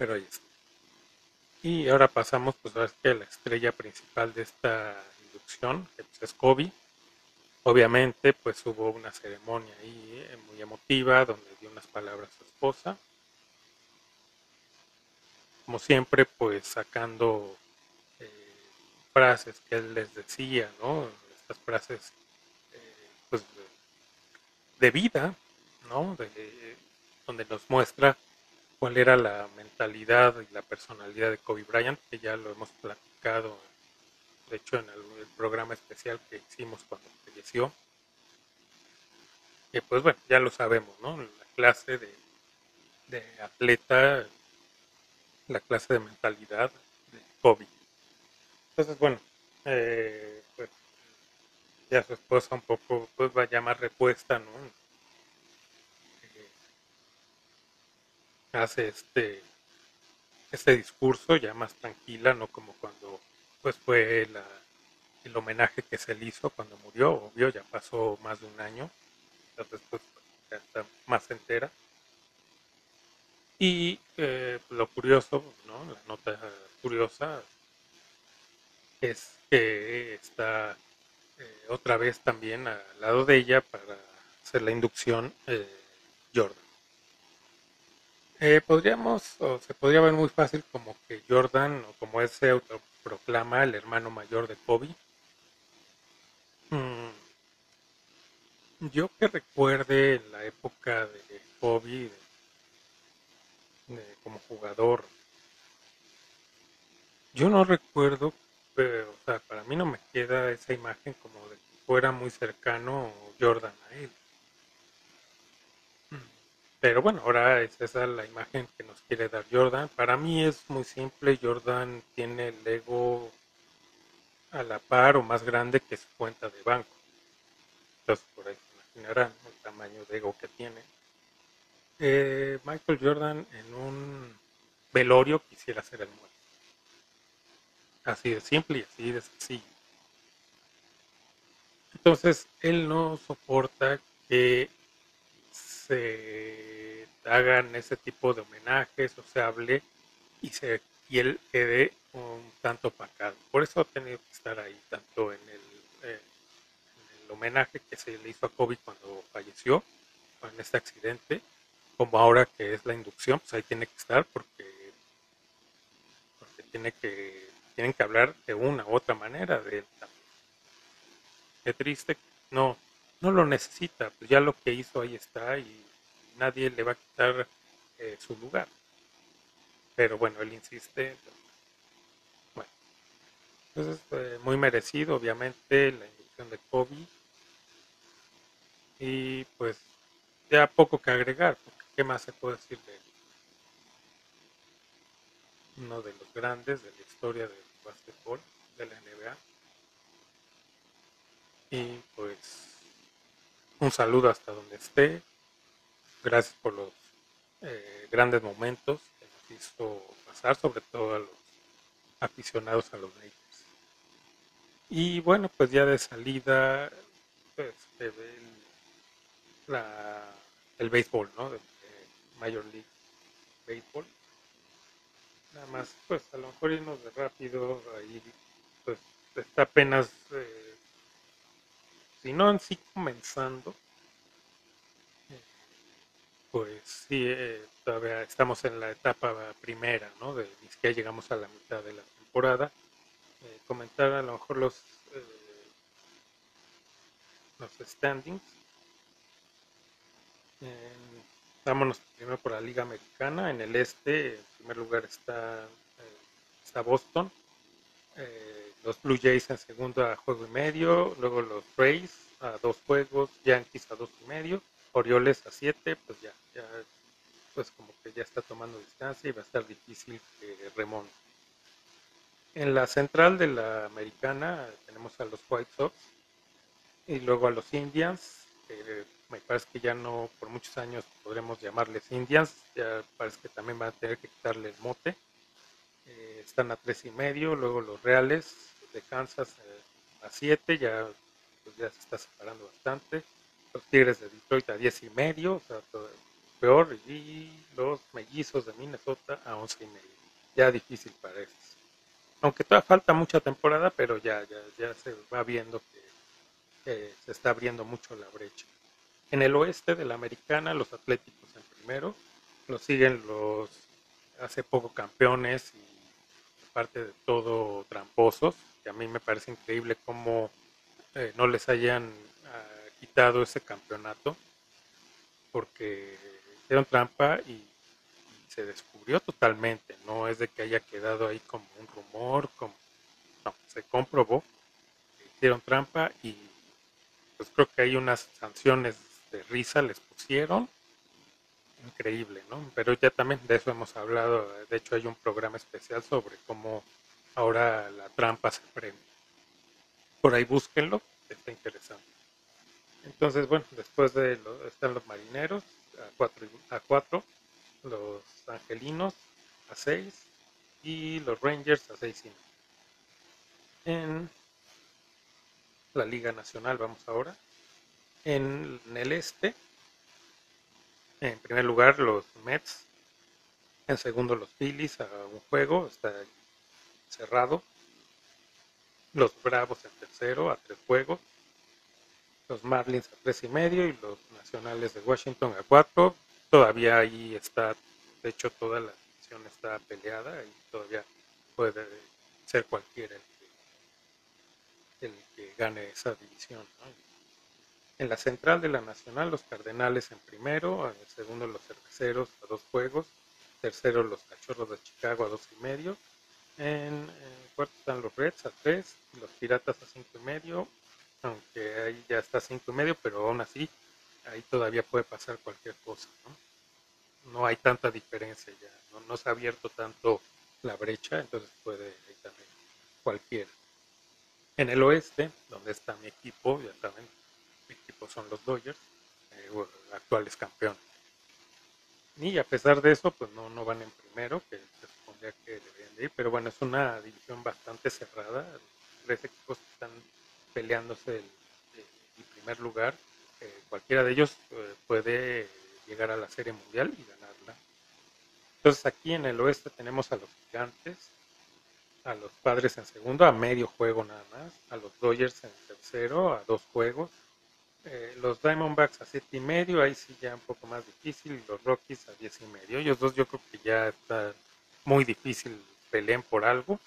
pero ahí está y ahora pasamos pues a la estrella principal de esta inducción que pues, es Kobe Obviamente, pues hubo una ceremonia ahí eh, muy emotiva donde dio unas palabras a su esposa. Como siempre, pues sacando eh, frases que él les decía, ¿no? Estas frases, eh, pues, de vida, ¿no? donde nos muestra cuál era la mentalidad y la personalidad de Kobe Bryant, que ya lo hemos platicado de hecho en el, programa especial que hicimos cuando falleció. Que pues bueno, ya lo sabemos, ¿no? La clase de, de atleta, la clase de mentalidad de Kobe. Entonces, bueno, eh, pues ya su esposa un poco pues va a llamar respuesta, ¿no? Hace este este discurso ya más tranquila, no como cuando pues fue el homenaje que se le hizo cuando murió, obvio, ya pasó más de un año, entonces ya está más entera. Y eh, lo curioso, ¿no? la nota curiosa es que está eh, otra vez también al lado de ella para hacer la inducción eh, Jordan. Podríamos, o se podría ver muy fácil como que Jordan, o como ese auto, proclama el hermano mayor de Kobe. Mm, yo que recuerde la época de Kobe como jugador, yo no recuerdo, pero para mí no me queda esa imagen como de que fuera muy cercano Jordan a él. Pero bueno, ahora es esa la imagen que nos quiere dar Jordan. Para mí es muy simple. Jordan tiene el ego a la par o más grande que su cuenta de banco. Entonces por ahí se imaginarán el tamaño de ego que tiene. eh, Michael Jordan en un velorio quisiera ser el muerto. Así de simple y así de sencillo. Entonces, él no soporta que se hagan ese tipo de homenajes o se hable y, se, y él quede un tanto opacado. Por eso ha tenido que estar ahí, tanto en el, eh, en el homenaje que se le hizo a Kobe cuando falleció, en este accidente, como ahora que es la inducción, pues ahí tiene que estar porque, porque tiene que, tienen que hablar de una u otra manera de él también. Qué triste, no, no lo necesita, pues ya lo que hizo ahí está y nadie le va a quitar eh, su lugar. Pero bueno, él insiste. Bueno, entonces eh, muy merecido, obviamente, la inducción de Kobe. Y pues ya poco que agregar, ¿Qué más se puede decir de él? Uno de los grandes de la historia del básquetbol de la NBA. Y pues un saludo hasta donde esté. Gracias por los eh, grandes momentos que nos hizo pasar, sobre todo a los aficionados a los Lakers. Y bueno, pues ya de salida, pues el, la, el béisbol, ¿no? Major League Baseball. Nada más, pues a lo mejor irnos de rápido, ahí pues está apenas, eh, si no en sí comenzando, eh, pues sí, eh, todavía estamos en la etapa primera, ¿no? De, siquiera llegamos a la mitad de la temporada. comentar a lo mejor los, los standings. Vámonos primero por la Liga Americana. En el este, en primer lugar está, eh, está Boston. Eh, los Blue Jays en segundo a juego y medio. Luego los Rays a dos juegos. Yankees a dos y medio. Orioles a siete. Pues ya, ya pues como que ya está tomando distancia y va a estar difícil que remonte. En la central de la americana tenemos a los White Sox y luego a los Indians, que me parece que ya no, por muchos años podremos llamarles Indians, ya parece que también van a tener que quitarle el mote. Están a tres y medio, luego los Reales de Kansas eh, a siete, ya, pues ya se está separando bastante. Los Tigres de Detroit a diez y medio, o sea, peor, y los Mellizos de Minnesota a once y medio. Ya difícil para ellos. Aunque todavía falta mucha temporada, pero ya, ya, ya se va viendo que se está abriendo mucho la brecha. En el oeste de la americana, los Atléticos en primero, lo siguen los hace poco campeones y parte de todo tramposos, que a mí me parece increíble cómo eh, no les hayan ah, quitado ese campeonato, porque hicieron trampa y, se descubrió totalmente, no es de que haya quedado ahí como un rumor, como, no, se comprobó que hicieron trampa y pues creo que hay unas sanciones de risa les pusieron. Increíble, ¿no? Pero ya también de eso hemos hablado. De hecho, hay un programa especial sobre cómo ahora la trampa se premia. Por ahí búsquenlo, está interesante. Entonces, bueno, después de lo, están los marineros a 4 a cuatro, los angelinos a 6 y los rangers a 6 y En la Liga Nacional vamos ahora. En el este, en primer lugar los Mets, en segundo los Phillies a un juego, está cerrado. Los Bravos en tercero a tres juegos. Los Marlins a tres y medio y los Nacionales de Washington a cuatro. Todavía ahí está, de hecho toda la división está peleada y todavía puede ser cualquiera el que, el que gane esa división. En la central de la Nacional, los Cardenales en primero, en el segundo los Cerveceros a dos juegos, tercero los Cachorros de Chicago a dos y medio, en, cuarto están los Reds a tres, los Piratas a cinco y medio, aunque ahí ya está cinco y medio, pero aún así ahí todavía puede pasar cualquier cosa, ¿no? No hay tanta diferencia ya, no, se ha abierto tanto la brecha, entonces puede ahí también cualquiera. En el oeste, donde está mi equipo, ya saben, son los Dodgers, eh, actuales campeones. Y a pesar de eso, pues no, no van en primero, que se supondría que deberían de ir, pero bueno, es una división bastante cerrada. Tres equipos que están peleándose el, el primer lugar. Eh, cualquiera de ellos eh, puede llegar a la Serie Mundial y ganarla. Entonces aquí en el oeste tenemos a los gigantes, a los padres en segundo, a medio juego nada más, a los Dodgers en tercero, a dos juegos, eh, los Diamondbacks a siete y medio, ahí sí ya un poco más difícil, y los Rockies a diez y medio. Ellos dos yo creo que ya está muy difícil peleen por algo,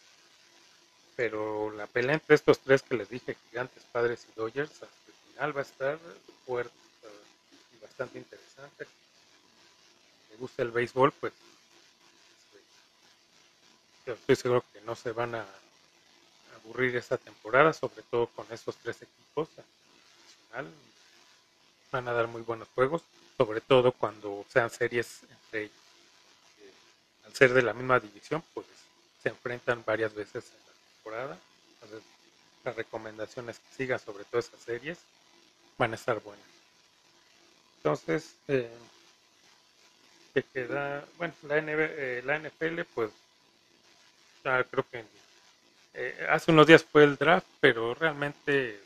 pero la pelea entre estos tres que les dije, Gigantes, Padres y Dodgers, hasta el final va a estar fuerte y bastante interesante. Me gusta el béisbol, pues yo estoy seguro que no se van a aburrir esta temporada, sobre todo con estos tres equipos van a dar muy buenos juegos, sobre todo cuando sean series entre ellos. Eh, al ser de la misma división, pues se enfrentan varias veces en la temporada. Entonces, las recomendaciones que sigan sobre todo esas series van a estar buenas. Entonces, eh, que queda, bueno, la, eh, la NFL, pues creo que hace unos días fue el draft, pero realmente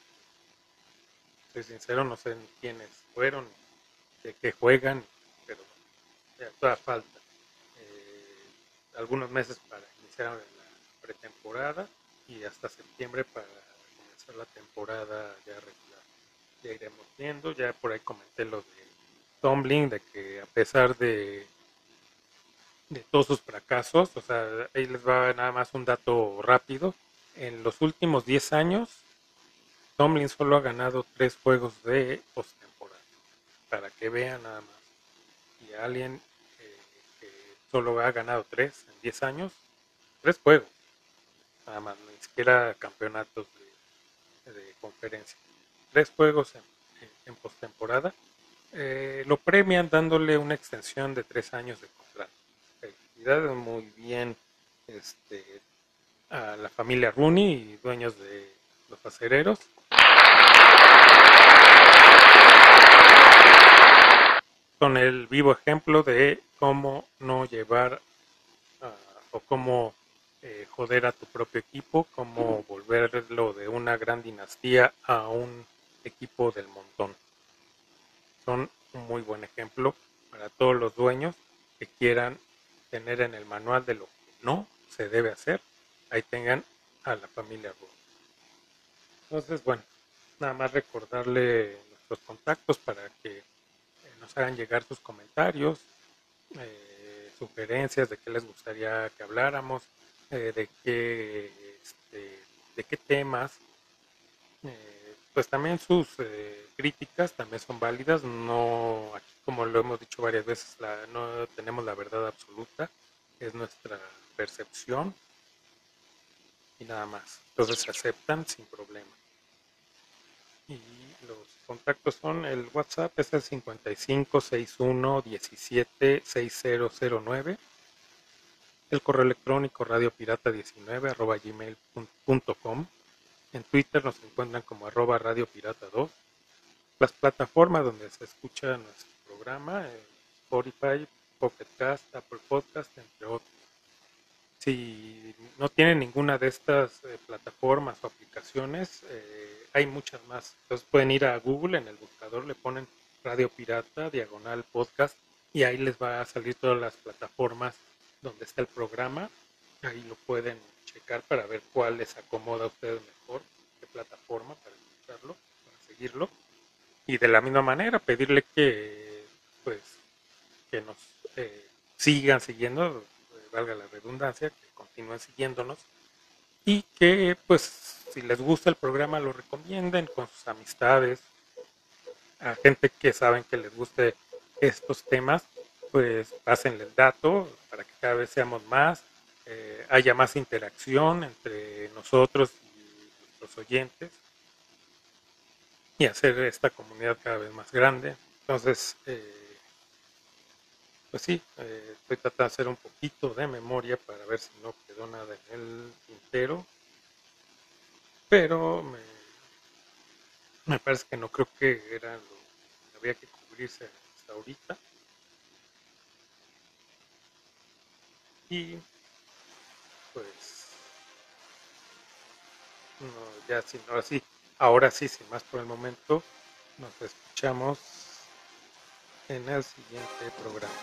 sincero, no sé quiénes fueron, de qué juegan, pero ya toda falta. Eh, algunos meses para iniciar la pretemporada y hasta septiembre para comenzar la temporada ya regular. Ya iremos viendo, ya por ahí comenté lo de Tumbling, de que a pesar de de todos sus fracasos, o sea, ahí les va nada más un dato rápido. En los últimos 10 años, Tomlin solo ha ganado tres juegos de postemporada, para que vean nada más. Y alguien eh, que solo ha ganado tres en diez años, tres juegos, nada más, ni siquiera campeonatos de, conferencia. Tres juegos en, postemporada. Eh, lo premian dándole una extensión de tres años de contrato. Felicidades, muy bien este, a la familia Rooney y dueños de los acereros con el vivo ejemplo de cómo no llevar ah, o cómo eh, joder a tu propio equipo, cómo volverlo de una gran dinastía a un equipo del montón. Son un muy buen ejemplo para todos los dueños que quieran tener en el manual de lo que no se debe hacer. Ahí tengan a la familia Ruth. Entonces, bueno, nada más recordarle nuestros contactos para que nos hagan llegar sus comentarios, eh, sugerencias de qué les gustaría que habláramos, eh, de qué este, de qué temas. Eh, pues también sus críticas también son válidas. No, aquí como lo hemos dicho varias veces, la, no tenemos la verdad absoluta, es nuestra percepción y nada más. Entonces se aceptan sin problema. Y los contactos son el WhatsApp es el 5561 17 6009. El correo electrónico radiopirata19 arroba gmail.com. En Twitter nos encuentran como arroba radiopirata 2. Las plataformas donde se escucha nuestro programa, eh, Spotify, Pocket Cast, Apple Podcast, entre otros. Si no tienen ninguna de estas eh, plataformas o aplicaciones, eh, hay muchas más. Entonces pueden ir a Google, en el buscador le ponen Radio Pirata, diagonal podcast, y ahí les va a salir todas las plataformas donde está el programa. Ahí lo pueden checar para ver cuál les acomoda a ustedes mejor, qué plataforma para escucharlo, para seguirlo. Y de la misma manera, pedirle que, pues, que nos eh, sigan siguiendo valga la redundancia, que continúen siguiéndonos y que pues si les gusta el programa lo recomienden con sus amistades, a gente que saben que les guste estos temas, pues pásenle el dato para que cada vez seamos más, eh, haya más interacción entre nosotros y nuestros oyentes y hacer esta comunidad cada vez más grande. Entonces, eh, pues sí, eh, estoy tratando de hacer un poquito de memoria para ver si no quedó nada en el tintero. Pero me, parece que no creo que era lo que había que cubrirse hasta ahorita. Y pues no, ya sí, ahora sí, ahora sí, sin más por el momento, nos escuchamos en el siguiente programa.